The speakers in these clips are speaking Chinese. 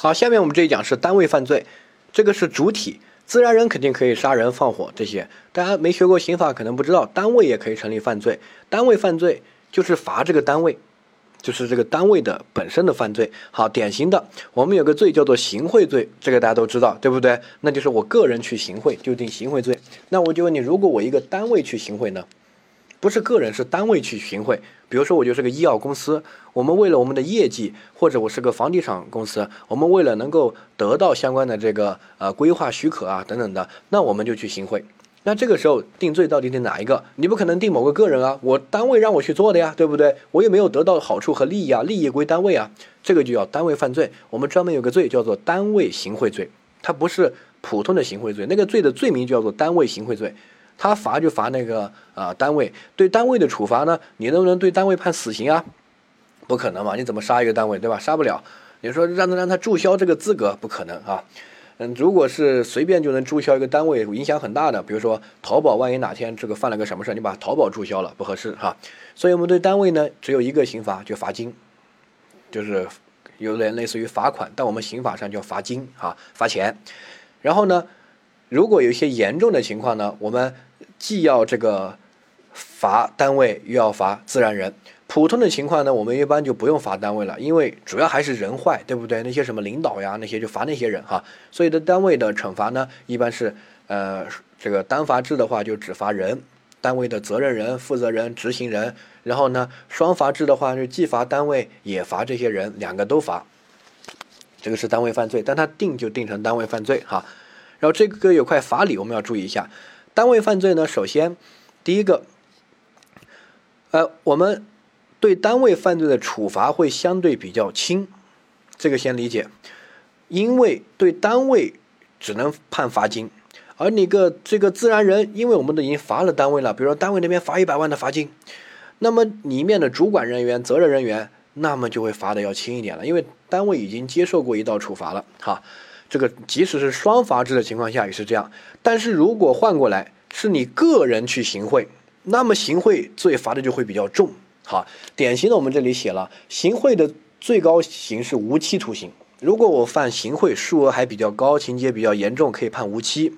好，下面我们这一讲是单位犯罪，这个是主体，自然人肯定可以杀人放火这些，大家没学过刑法可能不知道，单位也可以成立犯罪，单位犯罪就是罚这个单位，就是这个单位的本身的犯罪。好，典型的我们有个罪叫做行贿罪，这个大家都知道，对不对？那就是我个人去行贿就定行贿罪。那我就问你，如果我一个单位去行贿呢？不是个人，是单位去行贿。比如说，我就是个医药公司，我们为了我们的业绩，或者我是个房地产公司，我们为了能够得到相关的这个呃规划许可啊等等的，那我们就去行贿。那这个时候定罪到底定哪一个？你不可能定某个个人啊，我单位让我去做的呀，对不对？我也没有得到好处和利益啊，利益归单位啊，这个就叫单位犯罪。我们专门有个罪叫做单位行贿罪，它不是普通的行贿罪，那个罪的罪名叫做单位行贿罪。他罚就罚那个啊单位，对单位的处罚呢？你能不能对单位判死刑啊？不可能嘛！你怎么杀一个单位，对吧？杀不了。你说让他让他注销这个资格，不可能啊。嗯，如果是随便就能注销一个单位，影响很大的，比如说淘宝，万一哪天这个犯了个什么事你把淘宝注销了，不合适哈。所以我们对单位呢，只有一个刑罚，就罚金，就是有点类似于罚款，但我们刑法上叫罚金啊，罚钱。然后呢，如果有一些严重的情况呢，我们既要这个罚单位，又要罚自然人。普通的情况呢，我们一般就不用罚单位了，因为主要还是人坏，对不对？那些什么领导呀，那些就罚那些人哈。所以的单位的惩罚呢，一般是呃这个单罚制的话，就只罚人，单位的责任人、负责人、执行人。然后呢，双罚制的话，就既罚单位也罚这些人，两个都罚。这个是单位犯罪，但他定就定成单位犯罪哈。然后这个有块法理，我们要注意一下。单位犯罪呢，首先，第一个，呃，我们对单位犯罪的处罚会相对比较轻，这个先理解，因为对单位只能判罚金，而你个这个自然人，因为我们都已经罚了单位了，比如说单位那边罚一百万的罚金，那么里面的主管人员、责任人员，那么就会罚的要轻一点了，因为单位已经接受过一道处罚了，哈。这个即使是双罚制的情况下也是这样，但是如果换过来是你个人去行贿，那么行贿罪罚的就会比较重。好，典型的我们这里写了，行贿的最高刑是无期徒刑。如果我犯行贿，数额还比较高，情节比较严重，可以判无期。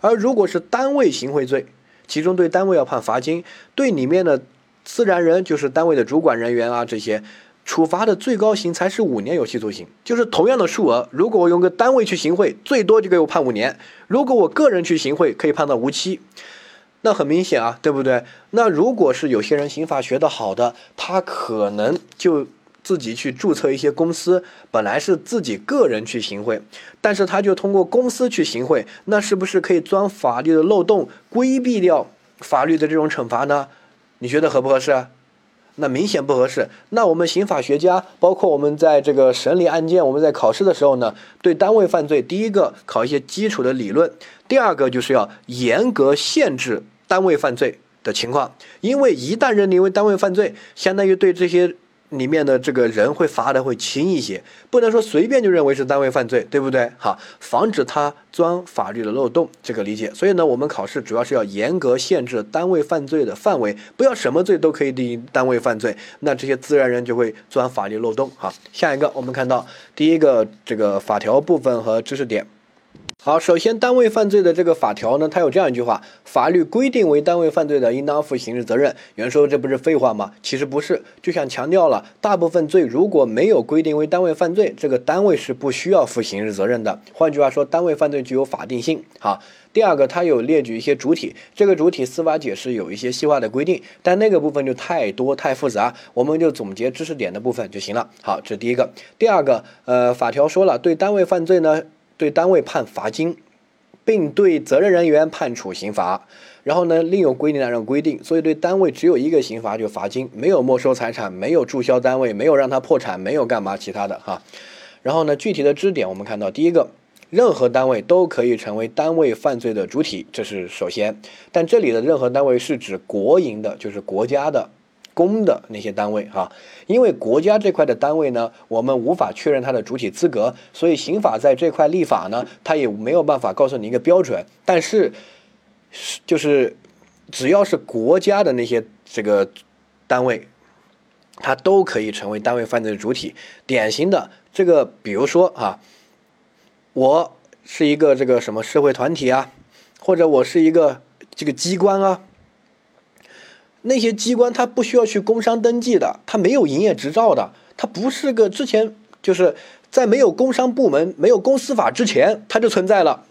而如果是单位行贿罪，其中对单位要判罚金，对里面的自然人，就是单位的主管人员啊这些。处罚的最高刑才是五年有期徒刑，就是同样的数额，如果我用个单位去行贿，最多就给我判五年；如果我个人去行贿，可以判到无期。那很明显啊，对不对？那如果是有些人刑法学得好的，他可能就自己去注册一些公司，本来是自己个人去行贿，但是他就通过公司去行贿，那是不是可以钻法律的漏洞，规避掉法律的这种惩罚呢？你觉得合不合适？那明显不合适。那我们刑法学家，包括我们在这个审理案件，我们在考试的时候呢，对单位犯罪，第一个考一些基础的理论，第二个就是要严格限制单位犯罪的情况，因为一旦认定为单位犯罪，相当于对这些。里面的这个人会罚的会轻一些，不能说随便就认为是单位犯罪，对不对？好，防止他钻法律的漏洞，这个理解。所以呢，我们考试主要是要严格限制单位犯罪的范围，不要什么罪都可以定单位犯罪，那这些自然人就会钻法律漏洞。好，下一个我们看到第一个这个法条部分和知识点。好，首先单位犯罪的这个法条呢，它有这样一句话：法律规定为单位犯罪的，应当负刑事责任。有人说这不是废话吗？其实不是，就像强调了，大部分罪如果没有规定为单位犯罪，这个单位是不需要负刑事责任的。换句话说，单位犯罪具有法定性。好，第二个，它有列举一些主体，这个主体司法解释有一些细化的规定，但那个部分就太多太复杂，我们就总结知识点的部分就行了。好，这是第一个。第二个，呃，法条说了，对单位犯罪呢。对单位判罚金，并对责任人员判处刑罚，然后呢，另有规定按照规定，所以对单位只有一个刑罚，就罚金，没有没收财产，没有注销单位，没有让他破产，没有干嘛其他的哈。然后呢，具体的支点我们看到，第一个，任何单位都可以成为单位犯罪的主体，这是首先，但这里的任何单位是指国营的，就是国家的。公的那些单位哈，因为国家这块的单位呢，我们无法确认它的主体资格，所以刑法在这块立法呢，它也没有办法告诉你一个标准。但是，就是只要是国家的那些这个单位，它都可以成为单位犯罪的主体。典型的这个比如说啊，我是一个这个什么社会团体啊，或者我是一个这个机关啊，那些机关它不需要去工商登记的，它没有营业执照的，它不是个之前就是在没有工商部门、没有公司法之前，它就存在了，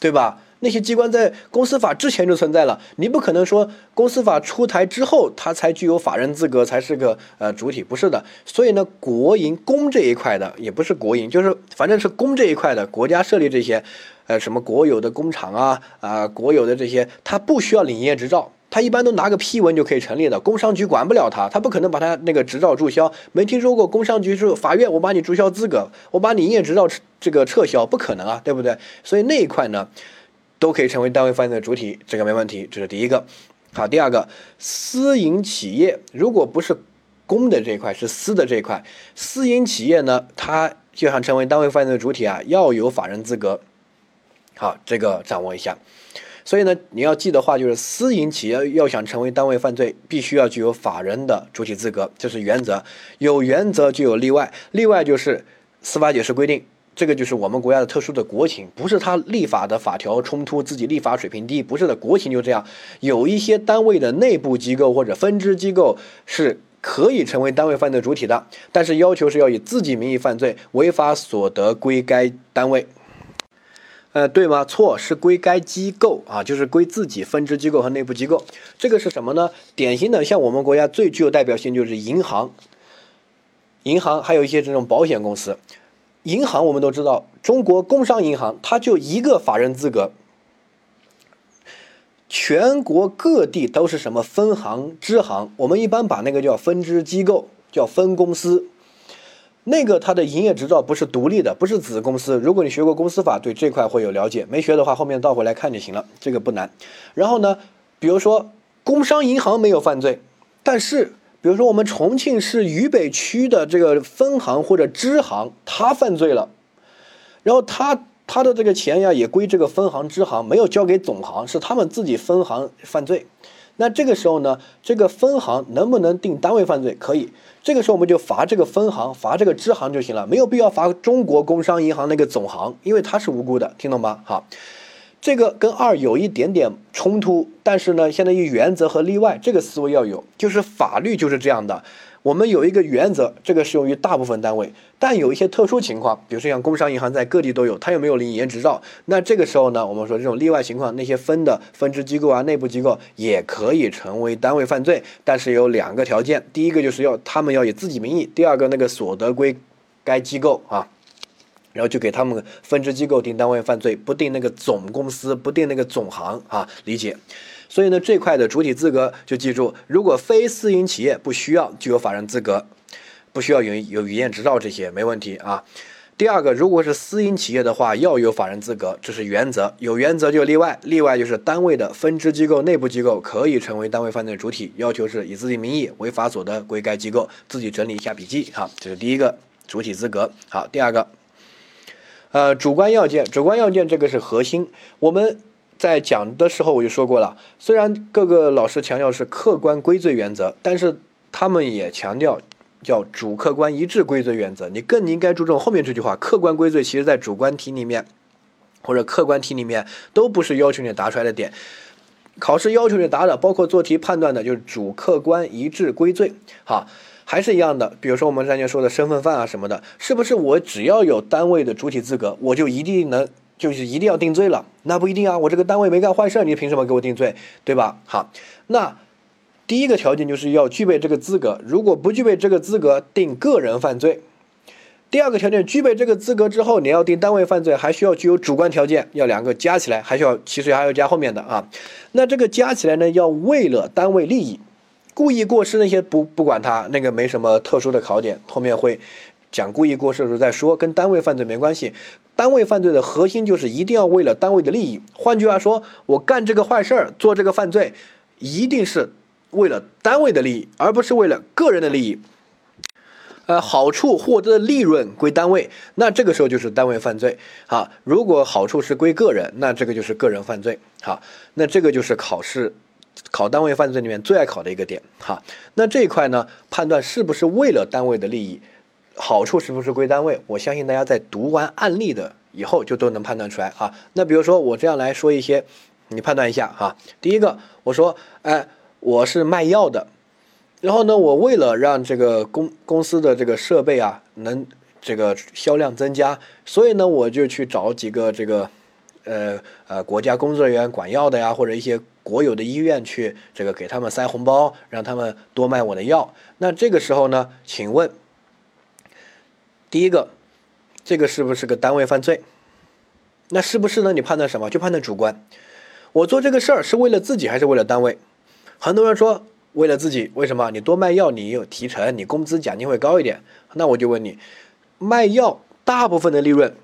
对吧？那些机关在公司法之前就存在了，你不可能说公司法出台之后，它才具有法人资格，才是个呃主体，不是的。所以呢，国营公这一块的也不是国营，就是反正是公这一块的，国家设立这些，呃，什么国有的工厂啊啊，国有的这些，它不需要领营业执照，他一般都拿个批文就可以成立的，工商局管不了他，他不可能把他那个执照注销。没听说过工商局是法院，我把你注销资格，我把你营业执照这个撤销，不可能啊，对不对？所以那一块呢。都可以成为单位犯罪的主体，这个没问题，这是第一个。好，第二个，私营企业如果不是公的这一块，是私的这一块，私营企业呢，它就想成为单位犯罪的主体啊，要有法人资格。好，这个掌握一下。所以呢，你要记的话就是，私营企业要想成为单位犯罪，必须要具有法人的主体资格，这是原则。有原则就有例外，例外就是司法解释规定。这个就是我们国家的特殊的国情，不是他立法的法条冲突，自己立法水平低，不是的，国情就这样。有一些单位的内部机构或者分支机构是可以成为单位犯罪主体的，但是要求是要以自己名义犯罪，违法所得归该单位。呃，对吗？错，是归该机构啊，就是归自己分支机构和内部机构。这个是什么呢？典型的，像我们国家最具有代表性就是银行，银行还有一些这种保险公司。银行我们都知道，中国工商银行它就一个法人资格，全国各地都是什么分行、支行，我们一般把那个叫分支机构，叫分公司。那个它的营业执照不是独立的，不是子公司。如果你学过公司法，对这块会有了解；没学的话，后面倒回来看就行了，这个不难。然后呢，比如说工商银行没有犯罪，但是。比如说，我们重庆市渝北区的这个分行或者支行，他犯罪了，然后他他的这个钱呀也归这个分行支行，没有交给总行，是他们自己分行犯罪。那这个时候呢，这个分行能不能定单位犯罪？可以。这个时候我们就罚这个分行，罚这个支行就行了，没有必要罚中国工商银行那个总行，因为他是无辜的，听懂吗？好。这个跟二有一点点冲突，但是呢，相当于原则和例外，这个思维要有，就是法律就是这样的。我们有一个原则，这个适用于大部分单位，但有一些特殊情况，比如说像工商银行在各地都有，它又没有领营业执照，那这个时候呢，我们说这种例外情况，那些分的分支机构啊、内部机构也可以成为单位犯罪，但是有两个条件，第一个就是要他们要以自己名义，第二个那个所得归该机构啊。然后就给他们分支机构定单位犯罪，不定那个总公司，不定那个总行啊，理解。所以呢，这块的主体资格就记住，如果非私营企业不需要具有法人资格，不需要有有营业执照这些没问题啊。第二个，如果是私营企业的话，要有法人资格，这是原则。有原则就例外，例外就是单位的分支机构、内部机构可以成为单位犯罪主体，要求是以自己名义违法所得归该机构。自己整理一下笔记哈，这是第一个主体资格。好，第二个。呃，主观要件，主观要件这个是核心。我们在讲的时候我就说过了，虽然各个老师强调是客观归罪原则，但是他们也强调叫主客观一致归罪原则。你更应该注重后面这句话，客观归罪，其实在主观题里面或者客观题里面都不是要求你答出来的点。考试要求你答的，包括做题判断的，就是主客观一致归罪。好。还是一样的，比如说我们之前说的身份犯啊什么的，是不是我只要有单位的主体资格，我就一定能，就是一定要定罪了？那不一定啊，我这个单位没干坏事，你凭什么给我定罪，对吧？好，那第一个条件就是要具备这个资格，如果不具备这个资格，定个人犯罪。第二个条件，具备这个资格之后，你要定单位犯罪，还需要具有主观条件，要两个加起来，还需要其实还要加后面的啊。那这个加起来呢，要为了单位利益。故意过失那些不不管他那个没什么特殊的考点，后面会讲故意过失的时候再说，跟单位犯罪没关系。单位犯罪的核心就是一定要为了单位的利益。换句话说，我干这个坏事儿，做这个犯罪，一定是为了单位的利益，而不是为了个人的利益。呃，好处获得的利润归单位，那这个时候就是单位犯罪。好，如果好处是归个人，那这个就是个人犯罪。好，那这个就是考试。考单位犯罪里面最爱考的一个点，哈，那这一块呢，判断是不是为了单位的利益，好处是不是归单位？我相信大家在读完案例的以后就都能判断出来啊。那比如说我这样来说一些，你判断一下哈。第一个，我说，哎，我是卖药的，然后呢，我为了让这个公公司的这个设备啊能这个销量增加，所以呢，我就去找几个这个，呃呃，国家工作人员管药的呀，或者一些国有的医院去这个给他们塞红包，让他们多卖我的药。那这个时候呢，请问？第一个，这个是不是个单位犯罪？那是不是呢？你判断什么？就判断主观。我做这个事儿是为了自己还是为了单位？很多人说为了自己，为什么？你多卖药，你有提成，你工资奖金会高一点。那我就问你，卖药大部分的利润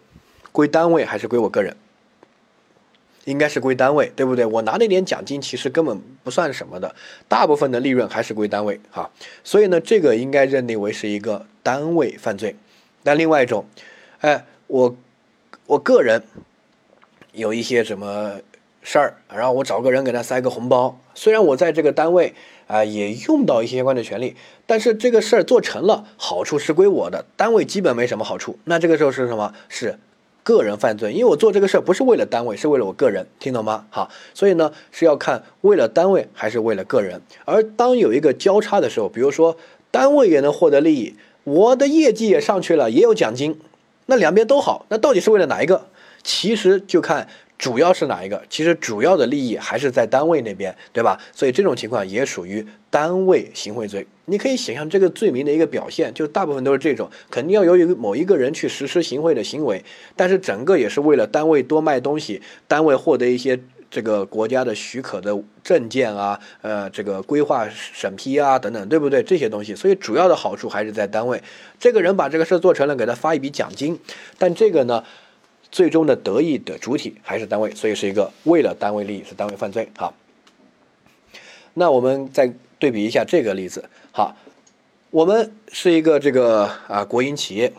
归单位还是归我个人？应该是归单位，对不对？我拿那点奖金其实根本不算什么的，大部分的利润还是归单位哈。所以呢，这个应该认定为是一个单位犯罪。那另外一种，哎，我我个人有一些什么事儿，然后我找个人给他塞个红包。虽然我在这个单位啊也用到一些相关的权利，但是这个事儿做成了，好处是归我的，单位基本没什么好处。那这个时候是什么？是个人犯罪，因为我做这个事儿不是为了单位，是为了我个人，听懂吗？好，所以呢是要看为了单位还是为了个人。而当有一个交叉的时候，比如说单位也能获得利益。我的业绩也上去了，也有奖金，那两边都好，那到底是为了哪一个？其实就看主要是哪一个。其实主要的利益还是在单位那边，对吧？所以这种情况也属于单位行贿罪。你可以想象这个罪名的一个表现，就大部分都是这种，肯定要由于某一个人去实施行贿的行为，但是整个也是为了单位多卖东西，单位获得一些。这个国家的许可的证件啊，呃，这个规划审批啊，等等，对不对？这些东西，所以主要的好处还是在单位。这个人把这个事做成了，给他发一笔奖金，但这个呢，最终的得益的主体还是单位，所以是一个为了单位利益是单位犯罪。好，那我们再对比一下这个例子。好，我们是一个这个啊国营企业，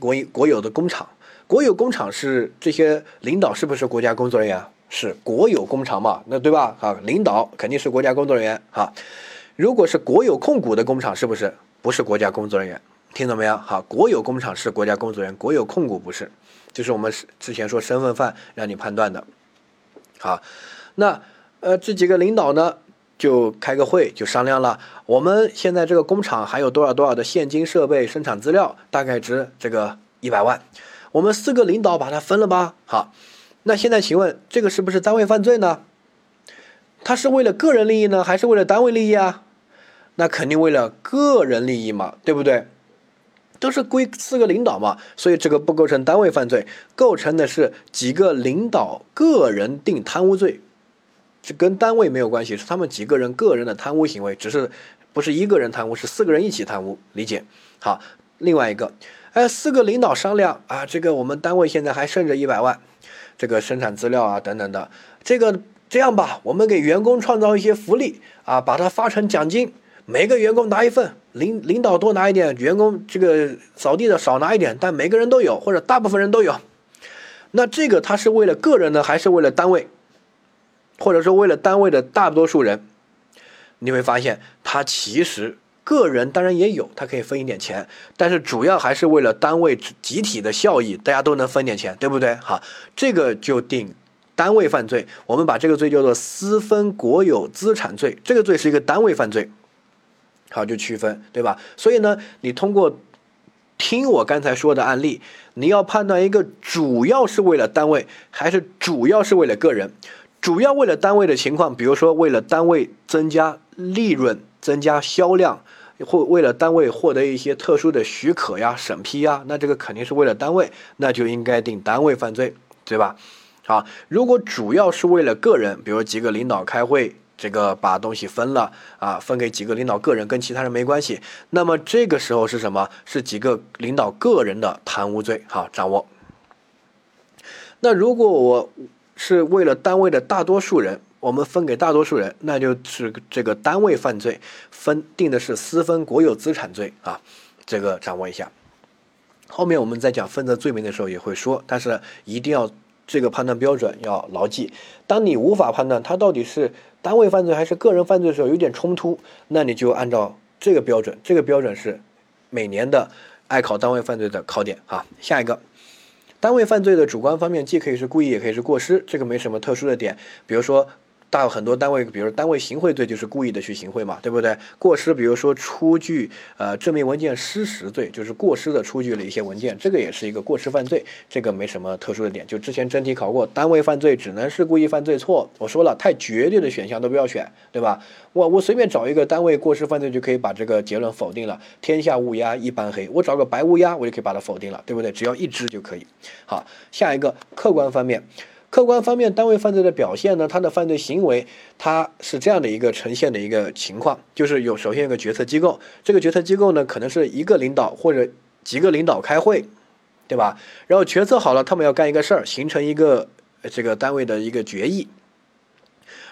国营国有的工厂，国有工厂是这些领导是不是国家工作人员？是国有工厂嘛？那对吧？啊，领导肯定是国家工作人员哈。如果是国有控股的工厂，是不是不是国家工作人员？听懂没有？好，国有工厂是国家工作人员，国有控股不是。就是我们之前说身份犯让你判断的。好，那呃这几个领导呢就开个会就商量了，我们现在这个工厂还有多少多少的现金设备、生产资料，大概值这个一百万，我们四个领导把它分了吧。好。那现在请问，这个是不是单位犯罪呢？他是为了个人利益呢，还是为了单位利益啊？那肯定为了个人利益嘛，对不对？都是归四个领导嘛，所以这个不构成单位犯罪，构成的是几个领导个人定贪污罪，这跟单位没有关系，是他们几个人个人的贪污行为，只是不是一个人贪污，是四个人一起贪污，理解？好，另外一个，哎，四个领导商量啊，这个我们单位现在还剩着一百万。这个生产资料啊，等等的，这个这样吧，我们给员工创造一些福利啊，把它发成奖金，每个员工拿一份，领领导多拿一点，员工这个扫地的少拿一点，但每个人都有，或者大部分人都有。那这个他是为了个人呢，还是为了单位，或者说为了单位的大多数人？你会发现，他其实。个人当然也有，他可以分一点钱，但是主要还是为了单位集体的效益，大家都能分点钱，对不对？好，这个就定单位犯罪，我们把这个罪叫做私分国有资产罪，这个罪是一个单位犯罪，好，就区分，对吧？所以呢，你通过听我刚才说的案例，你要判断一个主要是为了单位，还是主要是为了个人？主要为了单位的情况，比如说为了单位增加利润。增加销量，或为了单位获得一些特殊的许可呀、审批呀，那这个肯定是为了单位，那就应该定单位犯罪，对吧？好，如果主要是为了个人，比如几个领导开会，这个把东西分了啊，分给几个领导个人，跟其他人没关系，那么这个时候是什么？是几个领导个人的贪污罪，好掌握。那如果我是为了单位的大多数人。我们分给大多数人，那就是这个单位犯罪，分定的是私分国有资产罪啊，这个掌握一下。后面我们在讲分则罪名的时候也会说，但是一定要这个判断标准要牢记。当你无法判断它到底是单位犯罪还是个人犯罪的时候，有点冲突，那你就按照这个标准，这个标准是每年的爱考单位犯罪的考点啊。下一个，单位犯罪的主观方面既可以是故意，也可以是过失，这个没什么特殊的点，比如说。大很多单位，比如单位行贿罪就是故意的去行贿嘛，对不对？过失，比如说出具呃证明文件失实罪，就是过失的出具了一些文件，这个也是一个过失犯罪，这个没什么特殊的点。就之前真题考过，单位犯罪只能是故意犯罪错。我说了，太绝对的选项都不要选，对吧？我我随便找一个单位过失犯罪就可以把这个结论否定了。天下乌鸦一般黑，我找个白乌鸦，我就可以把它否定了，对不对？只要一只就可以。好，下一个客观方面。客观方面，单位犯罪的表现呢，他的犯罪行为，他是这样的一个呈现的一个情况，就是有首先有个决策机构，这个决策机构呢，可能是一个领导或者几个领导开会，对吧？然后决策好了，他们要干一个事儿，形成一个这个单位的一个决议，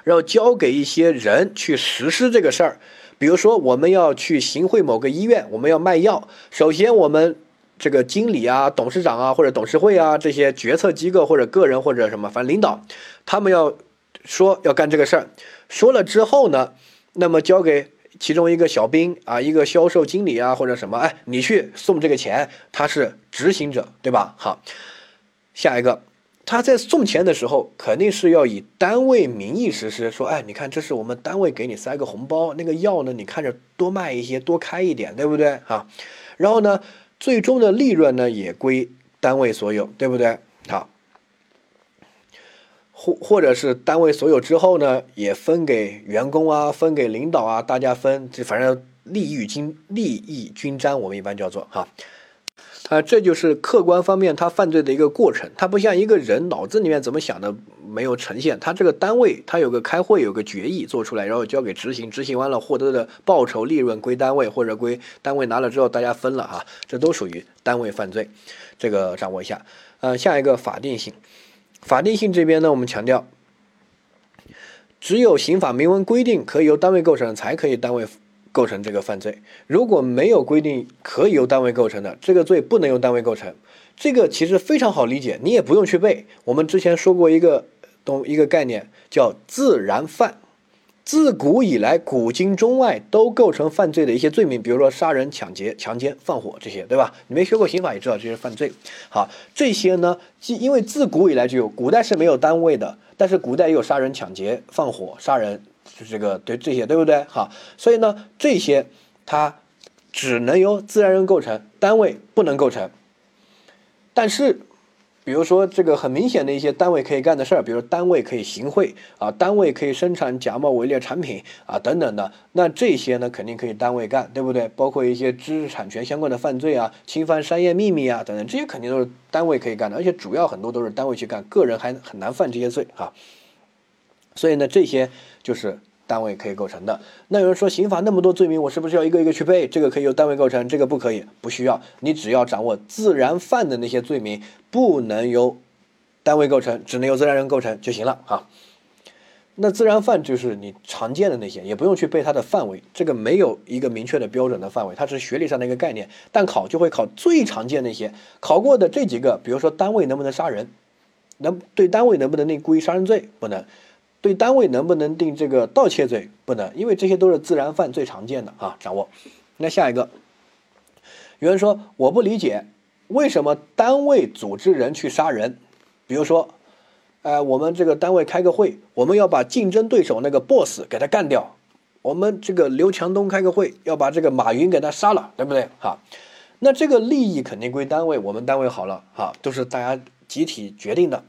然后交给一些人去实施这个事儿。比如说，我们要去行贿某个医院，我们要卖药，首先我们。这个经理啊、董事长啊，或者董事会啊，这些决策机构或者个人或者什么，反正领导，他们要说要干这个事儿，说了之后呢，那么交给其中一个小兵啊，一个销售经理啊，或者什么，哎，你去送这个钱，他是执行者，对吧？好，下一个，他在送钱的时候，肯定是要以单位名义实施，说，哎，你看，这是我们单位给你塞个红包，那个药呢，你看着多卖一些，多开一点，对不对？啊，然后呢？最终的利润呢，也归单位所有，对不对？好，或或者是单位所有之后呢，也分给员工啊，分给领导啊，大家分，这反正利益均利益均沾，我们一般叫做哈。啊这就是客观方面他犯罪的一个过程，他不像一个人脑子里面怎么想的没有呈现，他这个单位他有个开会有个决议做出来，然后交给执行，执行完了获得的报酬利润归单位或者归单位拿了之后大家分了哈，这都属于单位犯罪，这个掌握一下。呃，下一个法定性，法定性这边呢，我们强调，只有刑法明文规定可以由单位构成，才可以单位。构成这个犯罪，如果没有规定可以由单位构成的这个罪，不能由单位构成。这个其实非常好理解，你也不用去背。我们之前说过一个东一个概念，叫自然犯。自古以来，古今中外都构成犯罪的一些罪名，比如说杀人、抢劫、强奸、放火这些，对吧？你没学过刑法也知道这些犯罪。好，这些呢，既因为自古以来就有，古代是没有单位的，但是古代也有杀人、抢劫、放火、杀人。就这个对这些对不对？好，所以呢，这些它只能由自然人构成，单位不能构成。但是，比如说这个很明显的一些单位可以干的事儿，比如单位可以行贿啊，单位可以生产假冒伪劣产品啊等等的，那这些呢肯定可以单位干，对不对？包括一些知识产权相关的犯罪啊，侵犯商业秘密啊等等，这些肯定都是单位可以干的，而且主要很多都是单位去干，个人还很难犯这些罪哈。所以呢，这些就是单位可以构成的。那有人说，刑法那么多罪名，我是不是要一个一个去背？这个可以由单位构成，这个不可以，不需要。你只要掌握自然犯的那些罪名，不能由单位构成，只能由自然人构成就行了啊。那自然犯就是你常见的那些，也不用去背它的范围，这个没有一个明确的标准的范围，它是学历上的一个概念。但考就会考最常见那些，考过的这几个，比如说单位能不能杀人，能对单位能不能定故意杀人罪，不能。对单位能不能定这个盗窃罪？不能，因为这些都是自然犯最常见的啊。掌握。那下一个，有人说我不理解，为什么单位组织人去杀人？比如说，呃，我们这个单位开个会，我们要把竞争对手那个 boss 给他干掉。我们这个刘强东开个会，要把这个马云给他杀了，对不对？哈，那这个利益肯定归单位，我们单位好了，哈，都是大家集体决定的。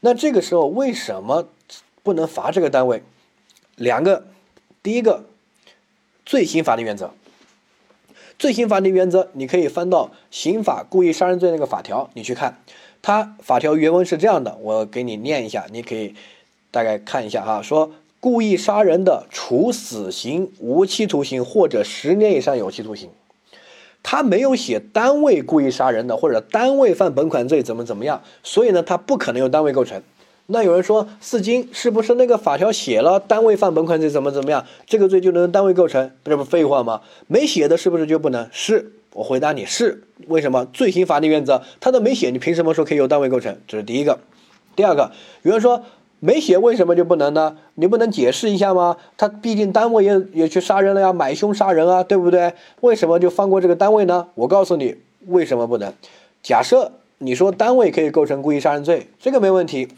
那这个时候为什么？不能罚这个单位，两个，第一个，罪刑法定原则。罪刑法定原则，你可以翻到刑法故意杀人罪那个法条，你去看，它法条原文是这样的，我给你念一下，你可以大概看一下哈。说故意杀人的，处死刑、无期徒刑或者十年以上有期徒刑。他没有写单位故意杀人的，或者单位犯本款罪怎么怎么样，所以呢，他不可能由单位构成。那有人说，四金是不是那个法条写了单位犯本款罪怎么怎么样，这个罪就能单位构成？这不废话吗？没写的是不是就不能？是我回答你是为什么？罪刑法定原则他都没写，你凭什么说可以由单位构成？这是第一个。第二个，有人说没写为什么就不能呢？你不能解释一下吗？他毕竟单位也也去杀人了呀，买凶杀人啊，对不对？为什么就放过这个单位呢？我告诉你，为什么不能？假设你说单位可以构成故意杀人罪，这个没问题。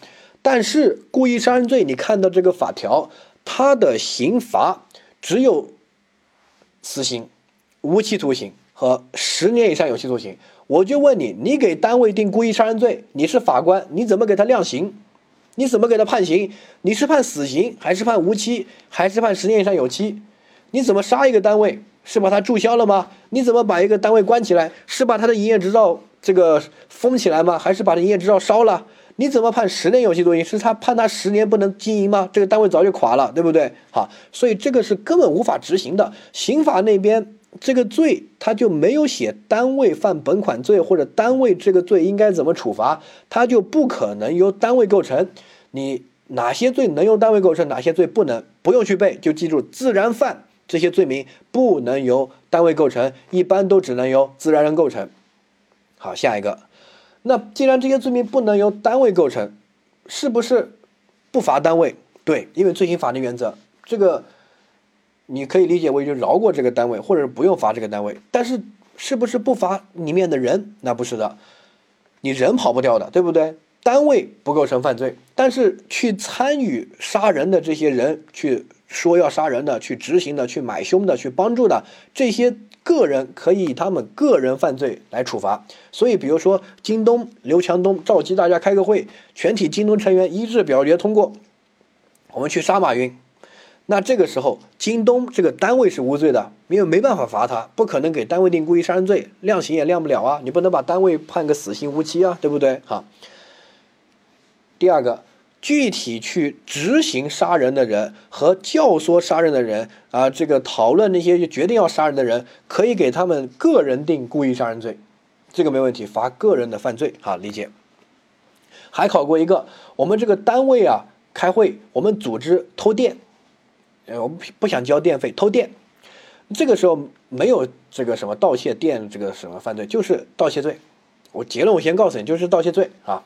但是故意杀人罪，你看到这个法条，它的刑罚只有死刑、无期徒刑和十年以上有期徒刑。我就问你，你给单位定故意杀人罪，你是法官，你怎么给他量刑？你怎么给他判刑？你是判死刑，还是判无期，还是判十年以上有期？你怎么杀一个单位？是把他注销了吗？你怎么把一个单位关起来？是把他的营业执照这个封起来吗？还是把营业执照烧了？你怎么判十年有期徒刑？是他判他十年不能经营吗？这个单位早就垮了，对不对？好，所以这个是根本无法执行的。刑法那边这个罪他就没有写单位犯本款罪或者单位这个罪应该怎么处罚，他就不可能由单位构成。你哪些罪能由单位构成，哪些罪不能？不用去背，就记住自然犯这些罪名不能由单位构成，一般都只能由自然人构成。好，下一个。那既然这些罪名不能由单位构成，是不是不罚单位？对，因为罪刑法定原则，这个你可以理解为就饶过这个单位，或者不用罚这个单位。但是是不是不罚里面的人？那不是的，你人跑不掉的，对不对？单位不构成犯罪，但是去参与杀人的这些人，去说要杀人的，去执行的，去买凶的，去帮助的这些。个人可以以他们个人犯罪来处罚，所以比如说京东刘强东召集大家开个会，全体京东成员一致表决通过，我们去杀马云。那这个时候京东这个单位是无罪的，因为没办法罚他，不可能给单位定故意杀人罪，量刑也量不了啊，你不能把单位判个死刑无期啊，对不对？好，第二个。具体去执行杀人的人和教唆杀人的人啊，这个讨论那些决定要杀人的人，可以给他们个人定故意杀人罪，这个没问题，罚个人的犯罪，啊理解。还考过一个，我们这个单位啊，开会，我们组织偷电，呃，我们不想交电费，偷电，这个时候没有这个什么盗窃电这个什么犯罪，就是盗窃罪。我结论我先告诉你，就是盗窃罪啊。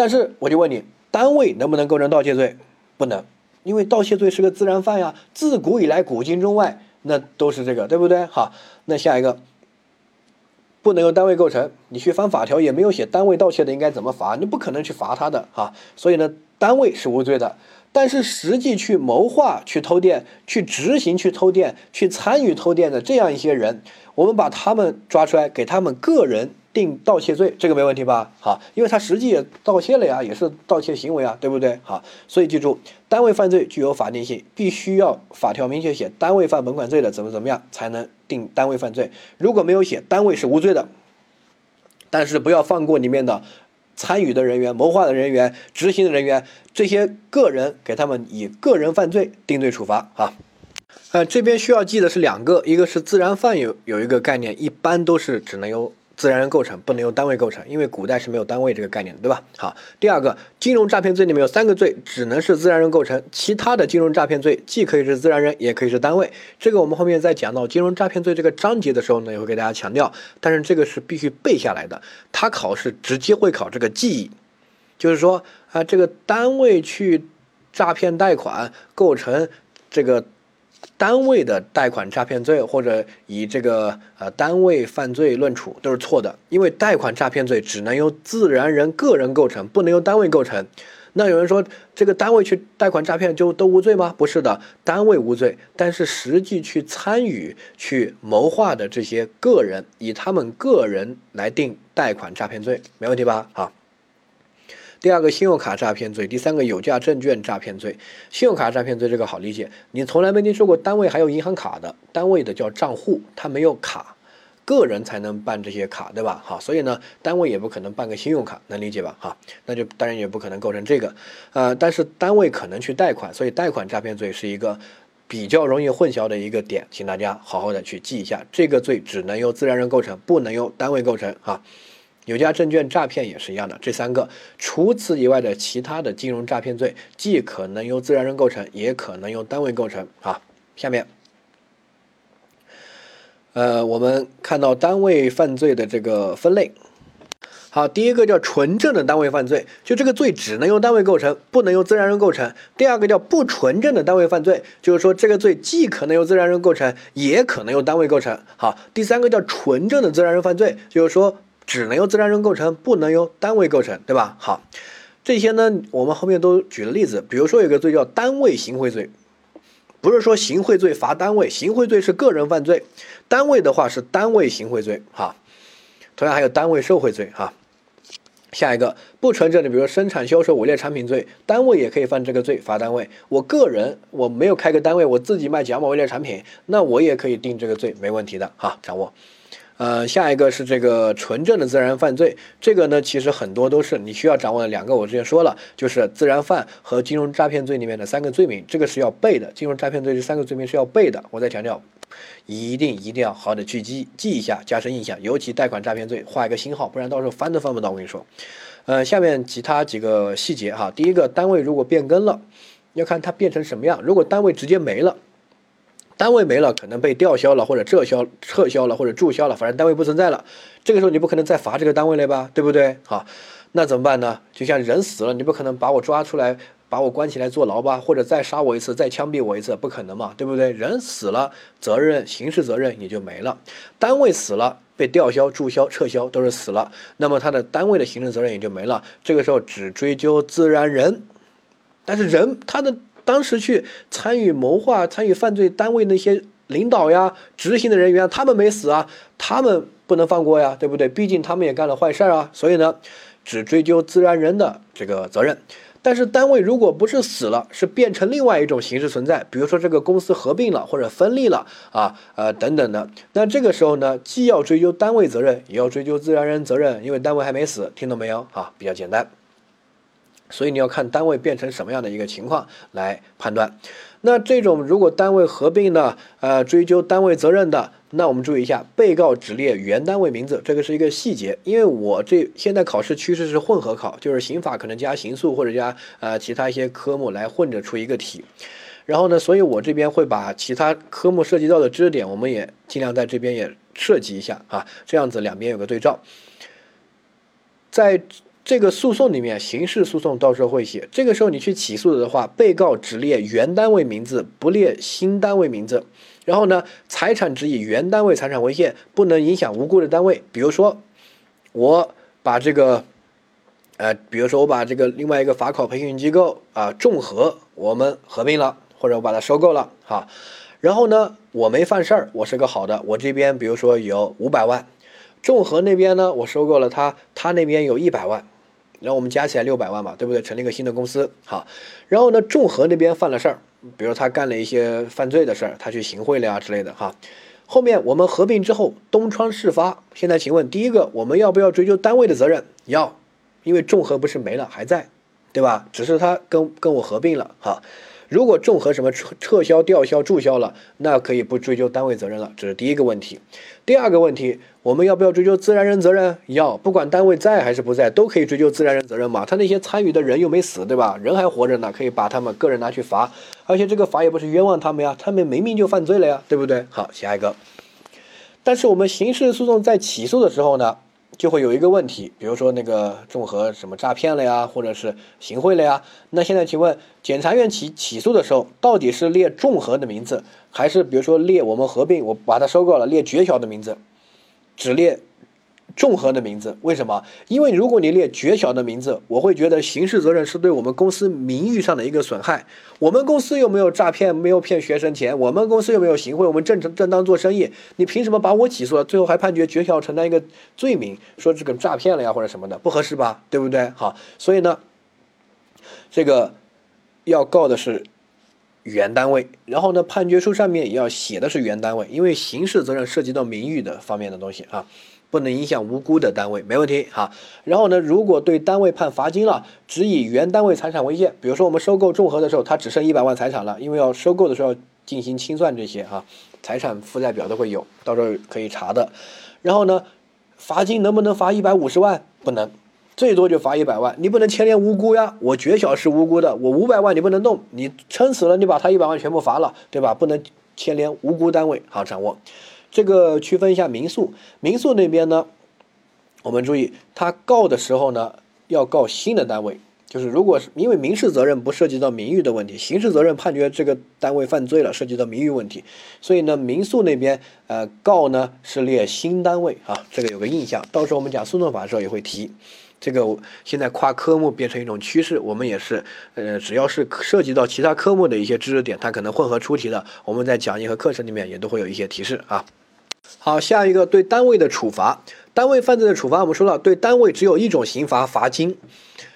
但是我就问你，单位能不能构成盗窃罪？不能，因为盗窃罪是个自然犯呀，自古以来古今中外那都是这个，对不对？好，那下一个不能由单位构成，你去翻法条也没有写单位盗窃的应该怎么罚，你不可能去罚他的哈。所以呢，单位是无罪的，但是实际去谋划去偷电、去执行去偷电、去参与偷电的这样一些人，我们把他们抓出来，给他们个人。定盗窃罪，这个没问题吧？好，因为他实际也盗窃了呀，也是盗窃行为啊，对不对？好，所以记住，单位犯罪具有法定性，必须要法条明确写单位犯本款罪的怎么怎么样才能定单位犯罪。如果没有写，单位是无罪的。但是不要放过里面的参与的人员、谋划的人员、执行的人员这些个人，给他们以个人犯罪定罪处罚啊。呃，这边需要记的是两个，一个是自然犯有有一个概念，一般都是只能由。自然人构成不能由单位构成，因为古代是没有单位这个概念的，对吧？好，第二个金融诈骗罪里面有三个罪只能是自然人构成，其他的金融诈骗罪既可以是自然人，也可以是单位。这个我们后面在讲到金融诈骗罪这个章节的时候呢，也会给大家强调。但是这个是必须背下来的，他考试直接会考这个记忆，就是说啊，这个单位去诈骗贷款构成这个。单位的贷款诈骗罪，或者以这个呃单位犯罪论处都是错的，因为贷款诈骗罪只能由自然人个人构成，不能由单位构成。那有人说这个单位去贷款诈骗就都无罪吗？不是的，单位无罪，但是实际去参与去谋划的这些个人，以他们个人来定贷款诈骗罪，没问题吧？好。第二个信用卡诈骗罪，第三个有价证券诈骗罪。信用卡诈骗罪这个好理解，你从来没听说过单位还有银行卡的，单位的叫账户，它没有卡，个人才能办这些卡，对吧？好，所以呢，单位也不可能办个信用卡，能理解吧？哈，那就当然也不可能构成这个，呃，但是单位可能去贷款，所以贷款诈骗罪是一个比较容易混淆的一个点，请大家好好的去记一下，这个罪只能由自然人构成，不能由单位构成，哈。有价证券诈骗也是一样的，这三个除此以外的其他的金融诈骗罪，既可能由自然人构成，也可能由单位构成。好，下面，呃，我们看到单位犯罪的这个分类，好，第一个叫纯正的单位犯罪，就这个罪只能由单位构成，不能由自然人构成。第二个叫不纯正的单位犯罪，就是说这个罪既可能由自然人构成，也可能由单位构成。好，第三个叫纯正的自然人犯罪，就是说只能由自然人构成，不能由单位构成，对吧？好，这些呢，我们后面都举了例子，比如说有个罪叫单位行贿罪，不是说行贿罪罚单位，行贿罪是个人犯罪，单位的话是单位行贿罪。哈，同样还有单位受贿罪。哈。下一个不纯正的，比如说生产销售伪劣产品罪，单位也可以犯这个罪，罚单位。我个人我没有开个单位，我自己卖假冒伪劣产品，那我也可以定这个罪，没问题的哈。掌握。呃，下一个是这个纯正的自然犯罪，这个呢其实很多都是你需要掌握的两个，我之前说了，就是自然犯和金融诈骗罪里面的三个罪名，这个是要背的。金融诈骗罪这三个罪名是要背的，我再强调。一定一定要好的去记记一下，加深印象。尤其贷款诈骗罪，画一个星号，不然到时候翻都翻不到。我跟你说，呃，下面其他几个细节哈。第一个，单位如果变更了，要看它变成什么样。如果单位直接没了，单位没了，可能被吊销了，或者撤销、撤销了，或者注销了，反正单位不存在了。这个时候你不可能再罚这个单位了吧，对不对？好，那怎么办呢？就像人死了，你不可能把我抓出来。把我关起来坐牢吧，或者再杀我一次，再枪毙我一次，不可能嘛，对不对？人死了，责任刑事责任也就没了；单位死了，被吊销、注销、撤销都是死了，那么他的单位的刑事责任也就没了。这个时候只追究自然人，但是人他的当时去参与谋划、参与犯罪单位那些领导呀、执行的人员，他们没死啊，他们不能放过呀，对不对？毕竟他们也干了坏事啊，所以呢，只追究自然人的这个责任。但是单位如果不是死了，是变成另外一种形式存在，比如说这个公司合并了或者分立了啊，呃等等的，那这个时候呢，既要追究单位责任，也要追究自然人责任，因为单位还没死，听懂没有？啊，比较简单。所以你要看单位变成什么样的一个情况来判断。那这种如果单位合并的，呃，追究单位责任的，那我们注意一下，被告只列原单位名字，这个是一个细节。因为我这现在考试趋势是混合考，就是刑法可能加刑诉或者加呃其他一些科目来混着出一个题。然后呢，所以我这边会把其他科目涉及到的知识点，我们也尽量在这边也涉及一下啊，这样子两边有个对照，在。这个诉讼里面，刑事诉讼到时候会写。这个时候你去起诉的话，被告只列原单位名字，不列新单位名字。然后呢，财产只以原单位财产为限，不能影响无辜的单位。比如说，我把这个，呃，比如说我把这个另外一个法考培训机构啊，众合我们合并了，或者我把它收购了，哈。然后呢，我没犯事儿，我是个好的，我这边比如说有五百万。众合那边呢，我收购了他，他那边有一百万，然后我们加起来六百万嘛，对不对？成立一个新的公司，好。然后呢，众合那边犯了事儿，比如他干了一些犯罪的事儿，他去行贿了呀之类的，哈。后面我们合并之后，东窗事发。现在请问，第一个，我们要不要追究单位的责任？要，因为众合不是没了，还在，对吧？只是他跟跟我合并了，哈。如果众合什么撤撤销、吊销、注销了，那可以不追究单位责任了，这是第一个问题。第二个问题，我们要不要追究自然人责任？要，不管单位在还是不在，都可以追究自然人责任嘛。他那些参与的人又没死，对吧？人还活着呢，可以把他们个人拿去罚，而且这个罚也不是冤枉他们呀，他们明明就犯罪了呀，对不对？好，下一个。但是我们刑事诉讼在起诉的时候呢？就会有一个问题，比如说那个综合什么诈骗了呀，或者是行贿了呀。那现在请问，检察院起起诉的时候，到底是列众合的名字，还是比如说列我们合并，我把它收购了，列绝小的名字，只列？众合的名字为什么？因为如果你列绝小的名字，我会觉得刑事责任是对我们公司名誉上的一个损害。我们公司又没有诈骗，没有骗学生钱，我们公司又没有行贿，我们正正正当做生意。你凭什么把我起诉了？最后还判决绝小承担一个罪名，说这个诈骗了呀或者什么的，不合适吧？对不对？好，所以呢，这个要告的是原单位，然后呢，判决书上面也要写的是原单位，因为刑事责任涉及到名誉的方面的东西啊。不能影响无辜的单位，没问题哈。然后呢，如果对单位判罚金了，只以原单位财产为限。比如说我们收购众合的时候，它只剩一百万财产了，因为要收购的时候要进行清算这些哈，财产负债表都会有，到时候可以查的。然后呢，罚金能不能罚一百五十万？不能，最多就罚一百万。你不能牵连无辜呀，我绝小是无辜的，我五百万你不能动，你撑死了你把他一百万全部罚了，对吧？不能牵连无辜单位，好掌握。这个区分一下民诉，民诉那边呢，我们注意，他告的时候呢，要告新的单位。就是如果是因为民事责任不涉及到名誉的问题，刑事责任判决这个单位犯罪了，涉及到名誉问题，所以呢，民诉那边呃告呢是列新单位啊，这个有个印象。到时候我们讲诉讼法的时候也会提。这个现在跨科目变成一种趋势，我们也是呃，只要是涉及到其他科目的一些知识点，它可能混合出题的，我们在讲义和课程里面也都会有一些提示啊。好，下一个对单位的处罚，单位犯罪的处罚，我们说了，对单位只有一种刑罚，罚金。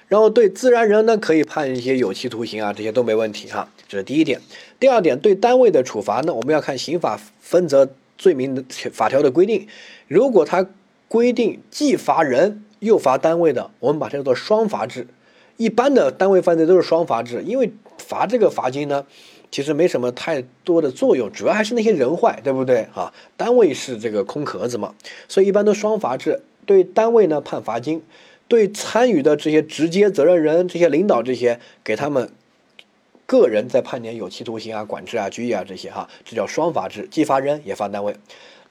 然后对自然人呢，可以判一些有期徒刑啊，这些都没问题哈。这是第一点。第二点，对单位的处罚呢，我们要看刑法分则罪名的法条的规定。如果它规定既罚人又罚单位的，我们把它叫做双罚制。一般的单位犯罪都是双罚制，因为罚这个罚金呢，其实没什么太多的作用，主要还是那些人坏，对不对啊？单位是这个空壳子嘛，所以一般都双罚制。对单位呢判罚金。对参与的这些直接责任人、这些领导这些，给他们个人再判点有期徒刑啊、管制啊、拘役啊这些哈，这叫双罚制，既罚人也罚单位。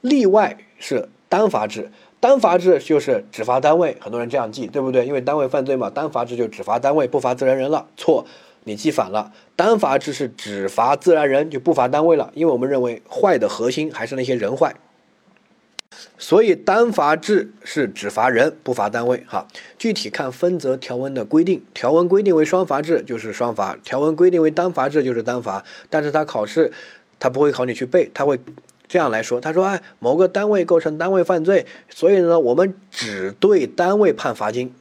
例外是单罚制，单罚制就是只罚单位，很多人这样记，对不对？因为单位犯罪嘛，单罚制就只罚单位，不罚自然人了。错，你记反了。单罚制是只罚自然人，就不罚单位了，因为我们认为坏的核心还是那些人坏。所以单罚制是只罚人不罚单位，哈，具体看分则条文的规定。条文规定为双罚制就是双罚，条文规定为单罚制就是单罚。但是他考试，他不会考你去背，他会这样来说：他说，哎，某个单位构成单位犯罪，所以呢，我们只对单位判罚金。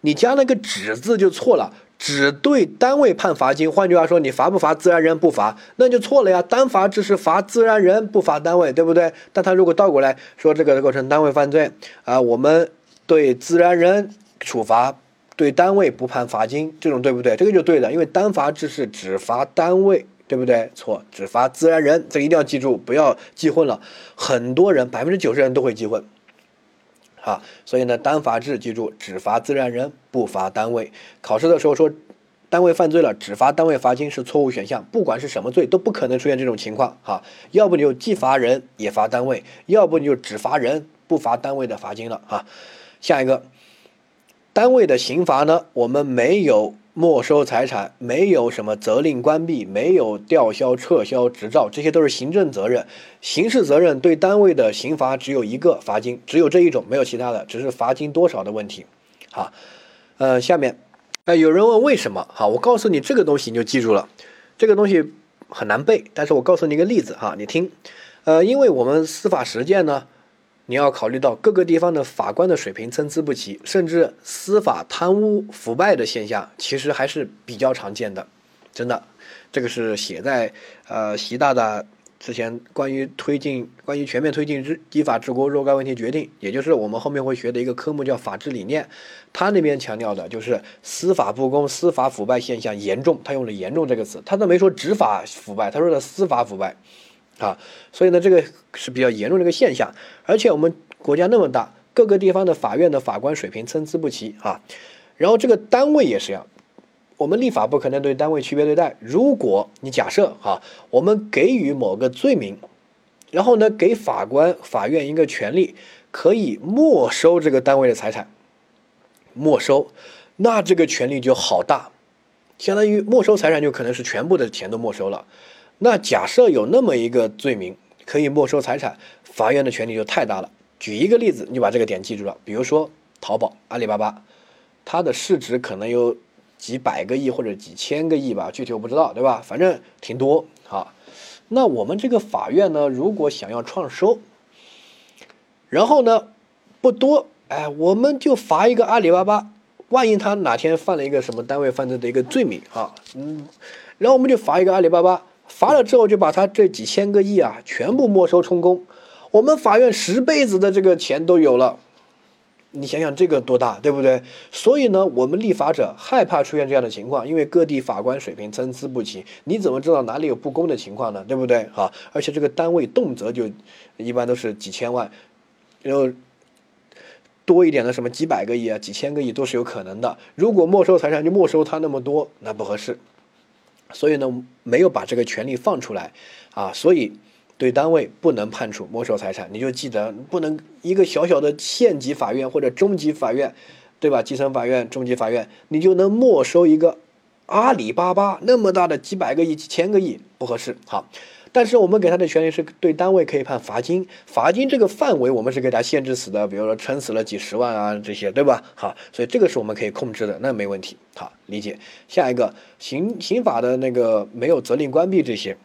你加那个“只”字就错了。只对单位判罚金，换句话说，你罚不罚自然人不罚，那就错了呀。单罚制是罚自然人不罚单位，对不对？但他如果倒过来说，这个构成单位犯罪啊，我们对自然人处罚，对单位不判罚金，这种对不对？这个就对的，因为单罚制是只罚单位，对不对？错，只罚自然人，这一定要记住，不要记混了。很多人百分之九十人都会记混。啊，所以呢，单罚制记住，只罚自然人，不罚单位。考试的时候说，单位犯罪了，只罚单位罚金是错误选项。不管是什么罪，都不可能出现这种情况。哈，要不你就既罚人也罚单位，要不你就只罚人不罚单位的罚金了。哈，下一个，单位的刑罚呢，我们没有。没收财产没有什么责令关闭，没有吊销、撤销执照，这些都是行政责任。刑事责任对单位的刑罚只有一个罚金，只有这一种，没有其他的，只是罚金多少的问题。好，呃，下面，呃，有人问为什么？好，我告诉你这个东西你就记住了，这个东西很难背，但是我告诉你一个例子哈，你听，呃，因为我们司法实践呢。你要考虑到各个地方的法官的水平参差不齐，甚至司法贪污腐败的现象，其实还是比较常见的。真的，这个是写在呃习大大之前关于推进关于全面推进依法治国若干问题决定，也就是我们后面会学的一个科目叫法治理念。他那边强调的就是司法不公、司法腐败现象严重，他用了“严重”这个词，他都没说执法腐败，他说的司法腐败。啊，所以呢，这个是比较严重的一个现象，而且我们国家那么大，各个地方的法院的法官水平参差不齐啊，然后这个单位也是一样，我们立法不可能对单位区别对待。如果你假设哈，我们给予某个罪名，然后呢，给法官、法院一个权利，可以没收这个单位的财产，没收，那这个权利就好大，相当于没收财产就可能是全部的钱都没收了。那假设有那么一个罪名可以没收财产，法院的权力就太大了。举一个例子，你把这个点记住了。比如说淘宝、阿里巴巴，它的市值可能有几百个亿或者几千个亿吧，具体我不知道，对吧？反正挺多啊。那我们这个法院呢，如果想要创收，然后呢不多，哎，我们就罚一个阿里巴巴。万一他哪天犯了一个什么单位犯罪的一个罪名啊，嗯，然后我们就罚一个阿里巴巴。罚了之后，就把他这几千个亿啊，全部没收充公，我们法院十辈子的这个钱都有了。你想想这个多大，对不对？所以呢，我们立法者害怕出现这样的情况，因为各地法官水平参差不齐，你怎么知道哪里有不公的情况呢？对不对？哈，而且这个单位动辄就一般都是几千万，然后多一点的什么几百个亿啊、几千个亿都是有可能的。如果没收财产就没收他那么多，那不合适。所以呢，没有把这个权利放出来，啊，所以对单位不能判处没收财产。你就记得不能一个小小的县级法院或者中级法院，对吧？基层法院、中级法院，你就能没收一个阿里巴巴那么大的几百个亿、几千个亿，不合适。好。但是我们给他的权利是对单位可以判罚金，罚金这个范围我们是给他限制死的，比如说撑死了几十万啊这些，对吧？好，所以这个是我们可以控制的，那没问题。好，理解。下一个刑刑法的那个没有责令关闭这些，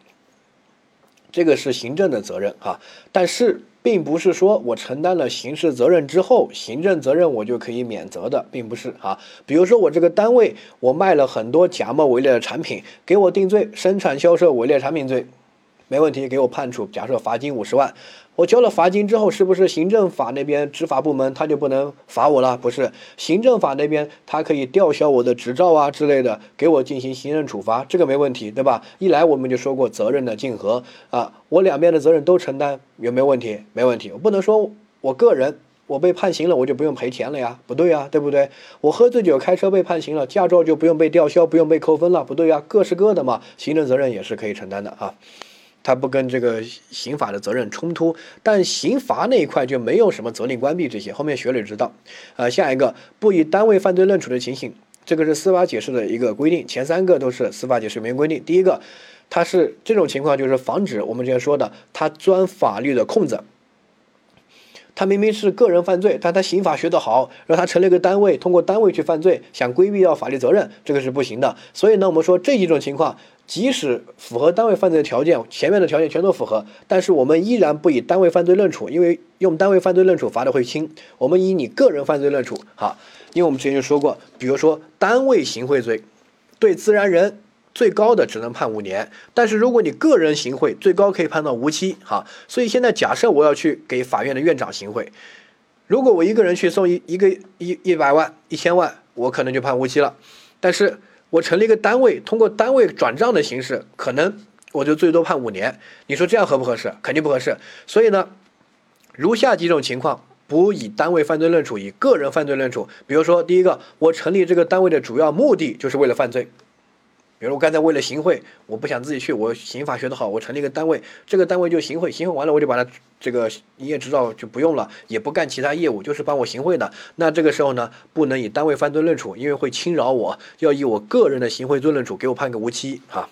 这个是行政的责任哈，但是并不是说我承担了刑事责任之后，行政责任我就可以免责的，并不是啊。比如说我这个单位我卖了很多假冒伪劣的产品，给我定罪，生产销售伪劣产品罪。没问题，给我判处，假设罚金五十万，我交了罚金之后，是不是行政法那边执法部门他就不能罚我了？不是，行政法那边他可以吊销我的执照啊之类的，给我进行行政处罚，这个没问题，对吧？一来我们就说过责任的竞合啊，我两边的责任都承担，有没有问题？没问题，我不能说我个人我被判刑了，我就不用赔钱了呀，不对呀，对不对？我喝醉酒开车被判刑了，驾照就不用被吊销，不用被扣分了，不对呀，各是各的嘛，行政责任也是可以承担的啊。它不跟这个刑法的责任冲突，但刑罚那一块就没有什么责令关闭这些，后面学了就知道。呃，下一个不以单位犯罪论处的情形，这个是司法解释的一个规定，前三个都是司法解释里面规定。第一个，它是这种情况，就是防止我们之前说的他钻法律的空子。他明明是个人犯罪，但他刑法学得好，让他成立一个单位，通过单位去犯罪，想规避掉法律责任，这个是不行的。所以呢，我们说这几种情况。即使符合单位犯罪的条件，前面的条件全都符合，但是我们依然不以单位犯罪论处，因为用单位犯罪论处罚的会轻。我们以你个人犯罪论处，好，因为我们之前就说过，比如说单位行贿罪，对自然人最高的只能判五年，但是如果你个人行贿，最高可以判到无期。好，所以现在假设我要去给法院的院长行贿，如果我一个人去送一一个一一百万、一千万，我可能就判无期了，但是。我成立一个单位，通过单位转账的形式，可能我就最多判五年。你说这样合不合适？肯定不合适。所以呢，如下几种情况不以单位犯罪论处，以个人犯罪论处。比如说，第一个，我成立这个单位的主要目的就是为了犯罪。比如我刚才为了行贿，我不想自己去，我刑法学得好，我成立一个单位，这个单位就行贿，行贿完了我就把它这个营业执照就不用了，也不干其他业务，就是帮我行贿的。那这个时候呢，不能以单位犯罪论处，因为会侵扰我，要以我个人的行贿罪论处，给我判个无期哈。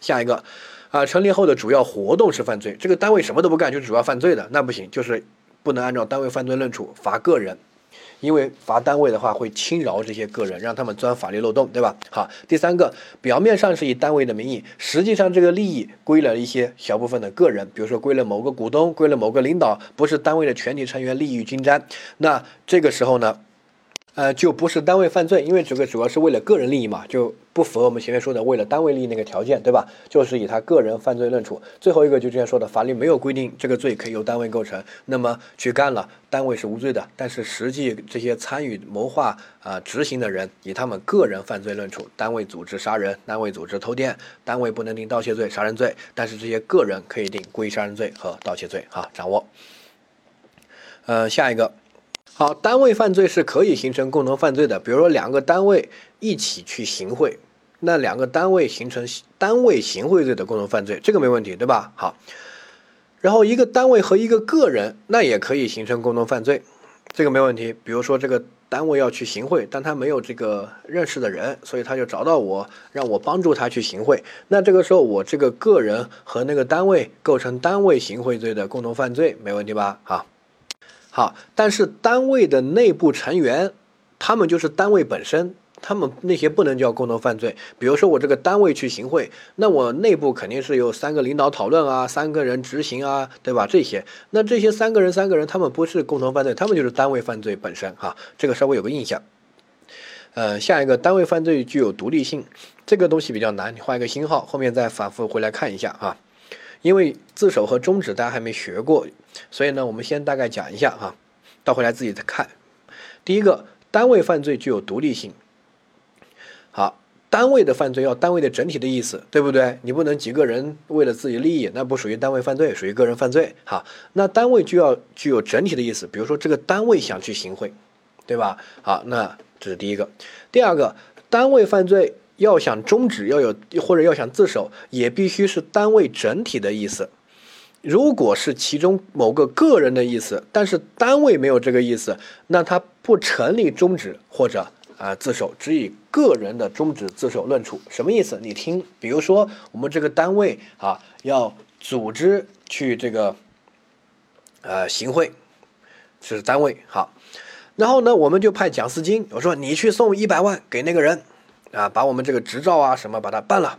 下一个，啊，成立后的主要活动是犯罪，这个单位什么都不干，就是主要犯罪的，那不行，就是不能按照单位犯罪论处罚个人。因为罚单位的话会轻饶这些个人，让他们钻法律漏洞，对吧？好，第三个，表面上是以单位的名义，实际上这个利益归了一些小部分的个人，比如说归了某个股东，归了某个领导，不是单位的全体成员，利益均沾。那这个时候呢？呃，就不是单位犯罪，因为这个主要是为了个人利益嘛，就不符合我们前面说的为了单位利益那个条件，对吧？就是以他个人犯罪论处。最后一个就之前说的，法律没有规定这个罪可以由单位构成，那么去干了，单位是无罪的，但是实际这些参与谋划啊执行的人，以他们个人犯罪论处，单位组织杀人，单位组织偷电，单位不能定盗窃罪、杀人罪，但是这些个人可以定故意杀人罪和盗窃罪。好，掌握。呃，下一个。好，单位犯罪是可以形成共同犯罪的。比如说，两个单位一起去行贿，那两个单位形成单位行贿罪的共同犯罪，这个没问题，对吧？好，然后一个单位和一个个人，那也可以形成共同犯罪，这个没问题。比如说，这个单位要去行贿，但他没有这个认识的人，所以他就找到我，让我帮助他去行贿。那这个时候，我这个个人和那个单位构成单位行贿罪的共同犯罪，没问题吧？好。好，但是单位的内部成员，他们就是单位本身，他们那些不能叫共同犯罪。比如说我这个单位去行贿，那我内部肯定是有三个领导讨论啊，三个人执行啊，对吧？这些，那这些三个人三个人，他们不是共同犯罪，他们就是单位犯罪本身哈。这个稍微有个印象。呃，下一个单位犯罪具有独立性，这个东西比较难，你画一个星号，后面再反复回来看一下啊。因为自首和终止大家还没学过，所以呢，我们先大概讲一下哈，倒回来自己再看。第一个，单位犯罪具有独立性。好，单位的犯罪要单位的整体的意思，对不对？你不能几个人为了自己利益，那不属于单位犯罪，属于个人犯罪。好，那单位就要具有整体的意思，比如说这个单位想去行贿，对吧？好，那这是第一个。第二个，单位犯罪。要想终止，要有或者要想自首，也必须是单位整体的意思。如果是其中某个个人的意思，但是单位没有这个意思，那它不成立终止或者啊自首，只以个人的终止自首论处。什么意思？你听，比如说我们这个单位啊要组织去这个呃行贿，这是单位好，然后呢我们就派蒋思金，我说你去送一百万给那个人啊，把我们这个执照啊什么把它办了，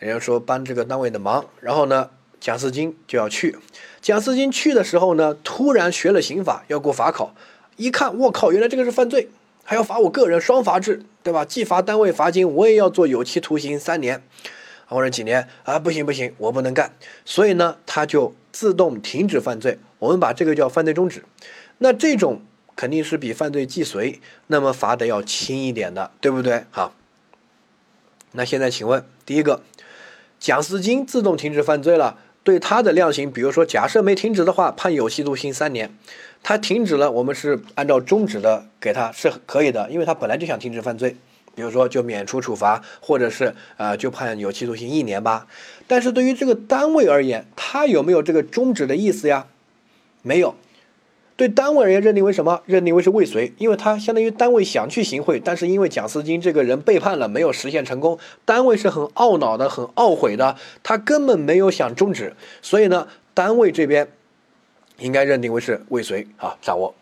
人家说帮这个单位的忙，然后呢。蒋思金就要去，蒋思金去的时候呢，突然学了刑法要过法考，一看我靠，原来这个是犯罪，还要罚我个人双罚制，对吧？既罚单位罚金，我也要做有期徒刑三年，或者几年啊？不行不行，我不能干，所以呢，他就自动停止犯罪。我们把这个叫犯罪终止。那这种肯定是比犯罪既遂那么罚的要轻一点的，对不对？好，那现在请问第一个，蒋思金自动停止犯罪了。对他的量刑，比如说，假设没停止的话，判有期徒刑三年。他停止了，我们是按照终止的给他是可以的，因为他本来就想停止犯罪。比如说，就免除处罚，或者是呃，就判有期徒刑一年吧。但是对于这个单位而言，他有没有这个终止的意思呀？没有。对单位而言，认定为什么？认定为是未遂，因为他相当于单位想去行贿，但是因为蒋思金这个人背叛了，没有实现成功，单位是很懊恼的，很懊悔的，他根本没有想终止，所以呢，单位这边应该认定为是未遂啊，掌握。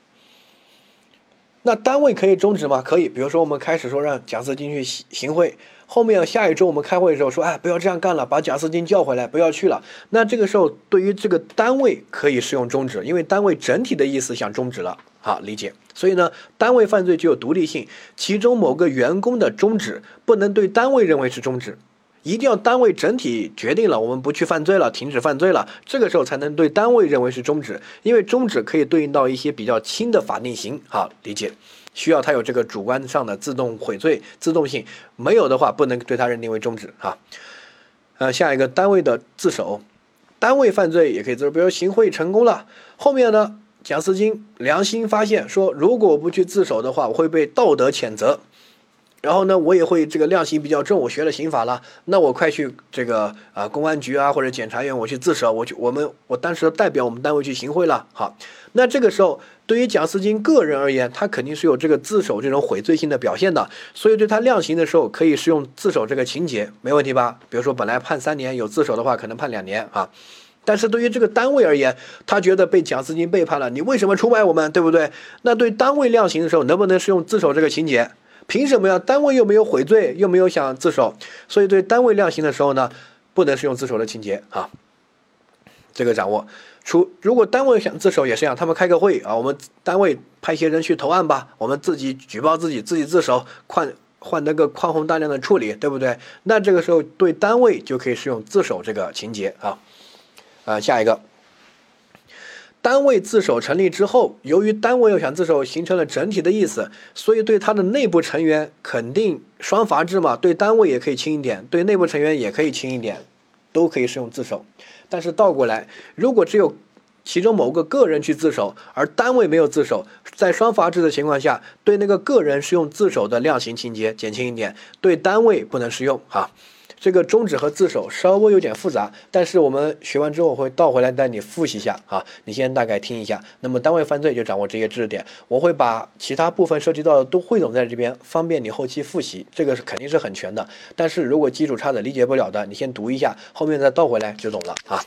那单位可以终止吗？可以，比如说我们开始说让蒋思金去行行贿。后面下一周我们开会的时候说，哎，不要这样干了，把贾斯汀叫回来，不要去了。那这个时候对于这个单位可以适用终止，因为单位整体的意思想终止了，好理解。所以呢，单位犯罪具有独立性，其中某个员工的终止不能对单位认为是终止，一定要单位整体决定了我们不去犯罪了，停止犯罪了，这个时候才能对单位认为是终止，因为终止可以对应到一些比较轻的法定刑，好理解。需要他有这个主观上的自动悔罪自动性，没有的话不能对他认定为终止哈。呃，下一个单位的自首，单位犯罪也可以自首，比如行贿成功了，后面呢，贾斯金良心发现说，如果我不去自首的话，我会被道德谴责。然后呢，我也会这个量刑比较重，我学了刑法了，那我快去这个啊公安局啊或者检察院，我去自首，我去我们我当时代表我们单位去行贿了。好，那这个时候对于蒋思金个人而言，他肯定是有这个自首这种悔罪性的表现的，所以对他量刑的时候可以适用自首这个情节，没问题吧？比如说本来判三年，有自首的话可能判两年啊。但是对于这个单位而言，他觉得被蒋思金背叛了，你为什么出卖我们，对不对？那对单位量刑的时候，能不能适用自首这个情节？凭什么呀？单位又没有悔罪，又没有想自首，所以对单位量刑的时候呢，不能适用自首的情节啊。这个掌握。除如果单位想自首也是一样，他们开个会啊，我们单位派些人去投案吧，我们自己举报自己，自己自首，换换那个宽宏大量的处理，对不对？那这个时候对单位就可以适用自首这个情节啊。啊，下一个。单位自首成立之后，由于单位又想自首，形成了整体的意思，所以对他的内部成员肯定双罚制嘛，对单位也可以轻一点，对内部成员也可以轻一点，都可以适用自首。但是倒过来，如果只有其中某个个人去自首，而单位没有自首，在双罚制的情况下，对那个个人适用自首的量刑情节减轻一点，对单位不能适用哈。这个中止和自首稍微有点复杂，但是我们学完之后会倒回来带你复习一下啊。你先大概听一下。那么单位犯罪就掌握这些知识点，我会把其他部分涉及到的都汇总在这边，方便你后期复习。这个是肯定是很全的，但是如果基础差的理解不了的，你先读一下，后面再倒回来就懂了啊。